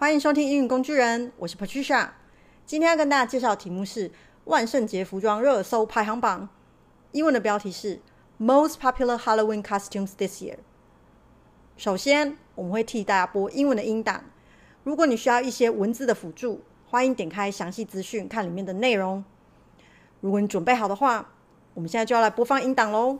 欢迎收听英语工具人，我是 Patricia。今天要跟大家介绍的题目是万圣节服装热搜排行榜。英文的标题是 Most Popular Halloween Costumes This Year。首先，我们会替大家播英文的音档。如果你需要一些文字的辅助，欢迎点开详细资讯看里面的内容。如果你准备好的话，我们现在就要来播放音档喽。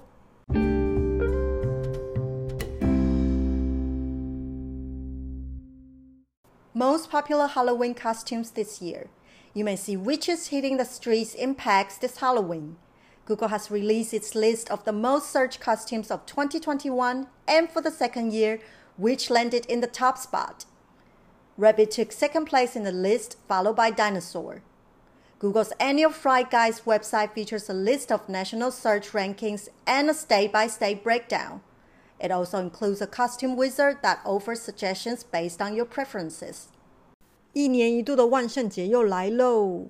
Most popular Halloween costumes this year. You may see witches hitting the streets in packs this Halloween. Google has released its list of the most searched costumes of 2021, and for the second year, which landed in the top spot. Rabbit took second place in the list, followed by dinosaur. Google's annual Fright Guys website features a list of national search rankings and a state by state breakdown. It also includes a costume wizard that offers suggestions based on your preferences. 一年一度的万圣节又来喽！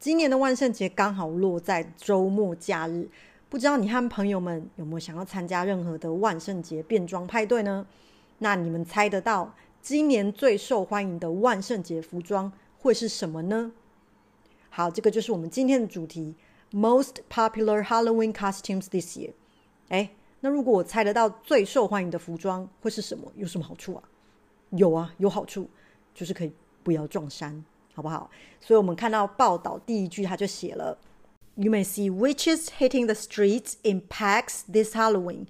今年的万圣节刚好落在周末假日，不知道你和朋友们有没有想要参加任何的万圣节变装派对呢？那你们猜得到今年最受欢迎的万圣节服装会是什么呢？好，这个就是我们今天的主题：Most popular Halloween costumes this year。诶那如果我猜得到最受欢迎的服装会是什么？有什么好处啊？有啊，有好处，就是可以不要撞衫，好不好？所以我们看到报道第一句，他就写了：“You may see witches hitting the streets in packs this Halloween。”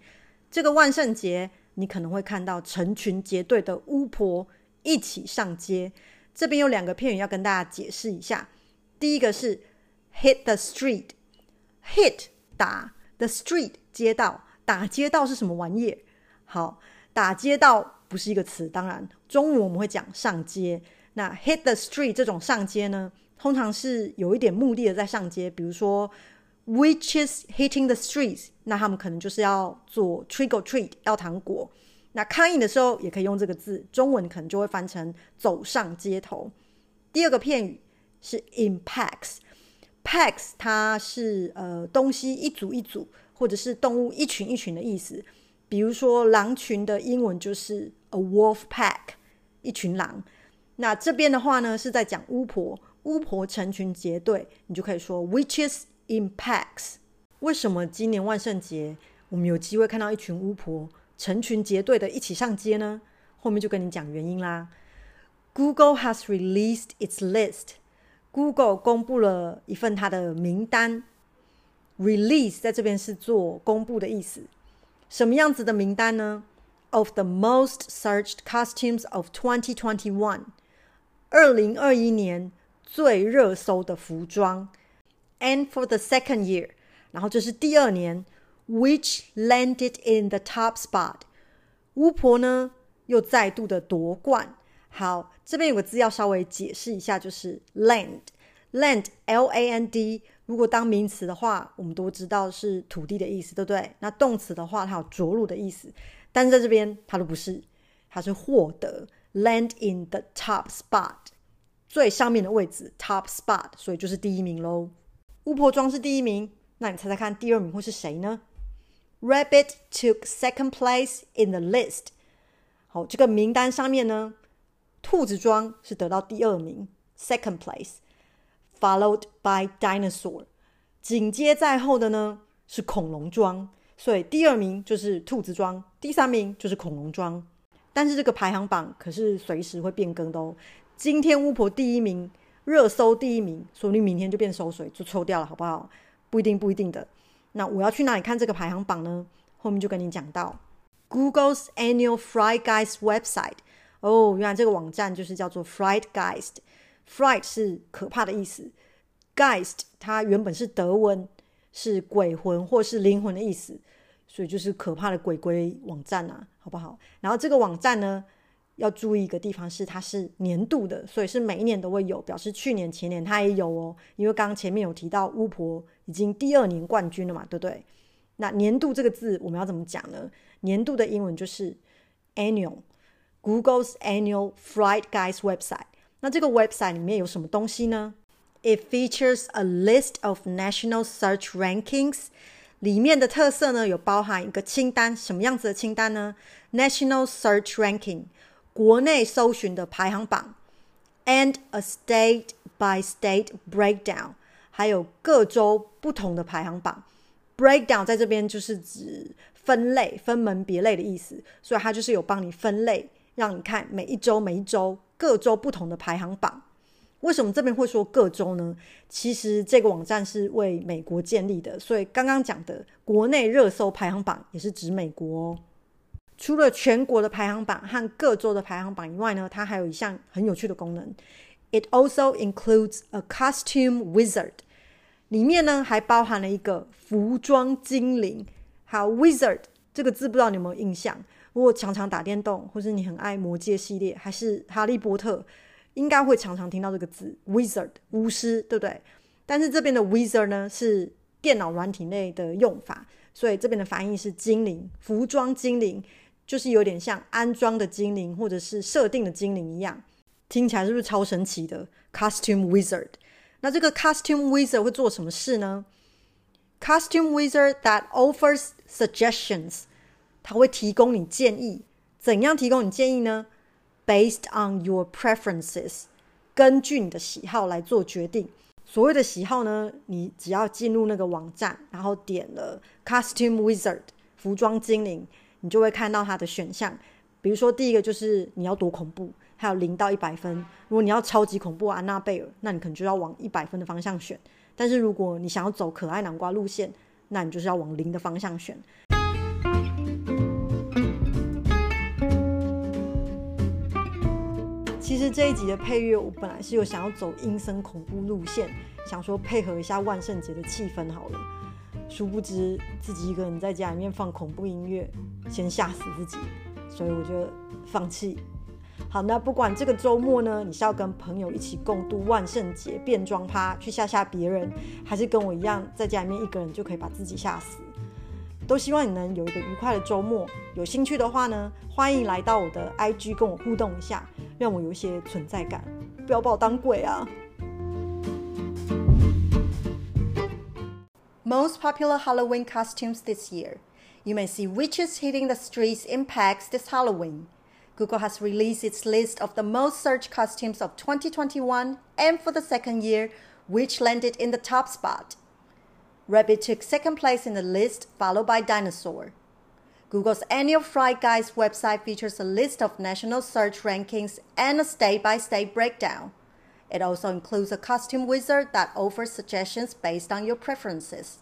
这个万圣节，你可能会看到成群结队的巫婆一起上街。这边有两个片语要跟大家解释一下。第一个是 “hit the street”，hit 打 the street 街道。打街道是什么玩意？好，打街道不是一个词。当然，中文我们会讲上街。那 hit the street 这种上街呢，通常是有一点目的的在上街。比如说，witches hitting the streets，那他们可能就是要做 trick or treat，要糖果。那抗议的时候也可以用这个字，中文可能就会翻成走上街头。第二个片语是 impacts，packs，它是呃东西一组一组。或者是动物一群一群的意思，比如说狼群的英文就是 a wolf pack，一群狼。那这边的话呢，是在讲巫婆，巫婆成群结队，你就可以说 witches in packs。为什么今年万圣节我们有机会看到一群巫婆成群结队的一起上街呢？后面就跟你讲原因啦。Google has released its list。Google 公布了一份它的名单。Release 在这边是做公布的意思，什么样子的名单呢？Of the most searched costumes of 2021，二零二一年最热搜的服装。And for the second year，然后这是第二年，which landed in the top spot，巫婆呢又再度的夺冠。好，这边有个字要稍微解释一下，就是 land Land, L-A-N-D，。如果当名词的话，我们都知道是土地的意思，对不对？那动词的话，它有着陆的意思，但是在这边它都不是，它是获得 land in the top spot 最上面的位置 top spot，所以就是第一名喽。巫婆装是第一名，那你猜猜看第二名会是谁呢？Rabbit took second place in the list。好，这个名单上面呢，兔子装是得到第二名 second place。Followed by dinosaur，紧接在后的呢是恐龙装，所以第二名就是兔子装，第三名就是恐龙装。但是这个排行榜可是随时会变更的哦。今天巫婆第一名，热搜第一名，说不定明天就变收水，就抽掉了，好不好？不一定，不一定的。那我要去哪里看这个排行榜呢？后面就跟你讲到 Google's annual Fright Guys website。哦，原来这个网站就是叫做 Fright Guys。Fright 是可怕的意思，Geist 它原本是德文，是鬼魂或是灵魂的意思，所以就是可怕的鬼鬼网站啊，好不好？然后这个网站呢，要注意一个地方是它是年度的，所以是每一年都会有，表示去年前年它也有哦。因为刚刚前面有提到巫婆已经第二年冠军了嘛，对不对？那年度这个字我们要怎么讲呢？年度的英文就是 annual，Google's annual Fright Guys website。那这个 website 里面有什么东西呢？It features a list of national search rankings。里面的特色呢，有包含一个清单，什么样子的清单呢？National search ranking，国内搜寻的排行榜。and a state by state breakdown，还有各州不同的排行榜。breakdown 在这边就是指分类、分门别类的意思，所以它就是有帮你分类，让你看每一周、每一周各州不同的排行榜。为什么这边会说各州呢？其实这个网站是为美国建立的，所以刚刚讲的国内热搜排行榜也是指美国哦。除了全国的排行榜和各州的排行榜以外呢，它还有一项很有趣的功能。It also includes a costume wizard，里面呢还包含了一个服装精灵。好，wizard 这个字不知道你有没有印象？如果常常打电动，或是你很爱魔戒系列，还是哈利波特，应该会常常听到这个字，wizard 巫师，对不对？但是这边的 wizard 呢是电脑软体内的用法，所以这边的翻译是精灵，服装精灵。就是有点像安装的精灵，或者是设定的精灵一样，听起来是不是超神奇的？Costume Wizard，那这个 Costume Wizard 会做什么事呢？Costume Wizard that offers suggestions，它会提供你建议。怎样提供你建议呢？Based on your preferences，根据你的喜好来做决定。所谓的喜好呢，你只要进入那个网站，然后点了 Costume Wizard，服装精灵。你就会看到它的选项，比如说第一个就是你要多恐怖，还有零到一百分。如果你要超级恐怖安娜贝尔，那你可能就要往一百分的方向选。但是如果你想要走可爱南瓜路线，那你就是要往零的方向选。其实这一集的配乐，我本来是有想要走阴森恐怖路线，想说配合一下万圣节的气氛好了。殊不知自己一个人在家里面放恐怖音乐，先吓死自己，所以我就放弃。好，那不管这个周末呢，你是要跟朋友一起共度万圣节变装趴去吓吓别人，还是跟我一样在家里面一个人就可以把自己吓死，都希望你能有一个愉快的周末。有兴趣的话呢，欢迎来到我的 IG 跟我互动一下，让我有一些存在感，不要把我当鬼啊！Most popular Halloween costumes this year. You may see witches hitting the streets in packs this Halloween. Google has released its list of the most searched costumes of 2021, and for the second year, witch landed in the top spot. Rabbit took second place in the list, followed by dinosaur. Google's annual Fright Guys website features a list of national search rankings and a state by state breakdown. It also includes a costume wizard that offers suggestions based on your preferences.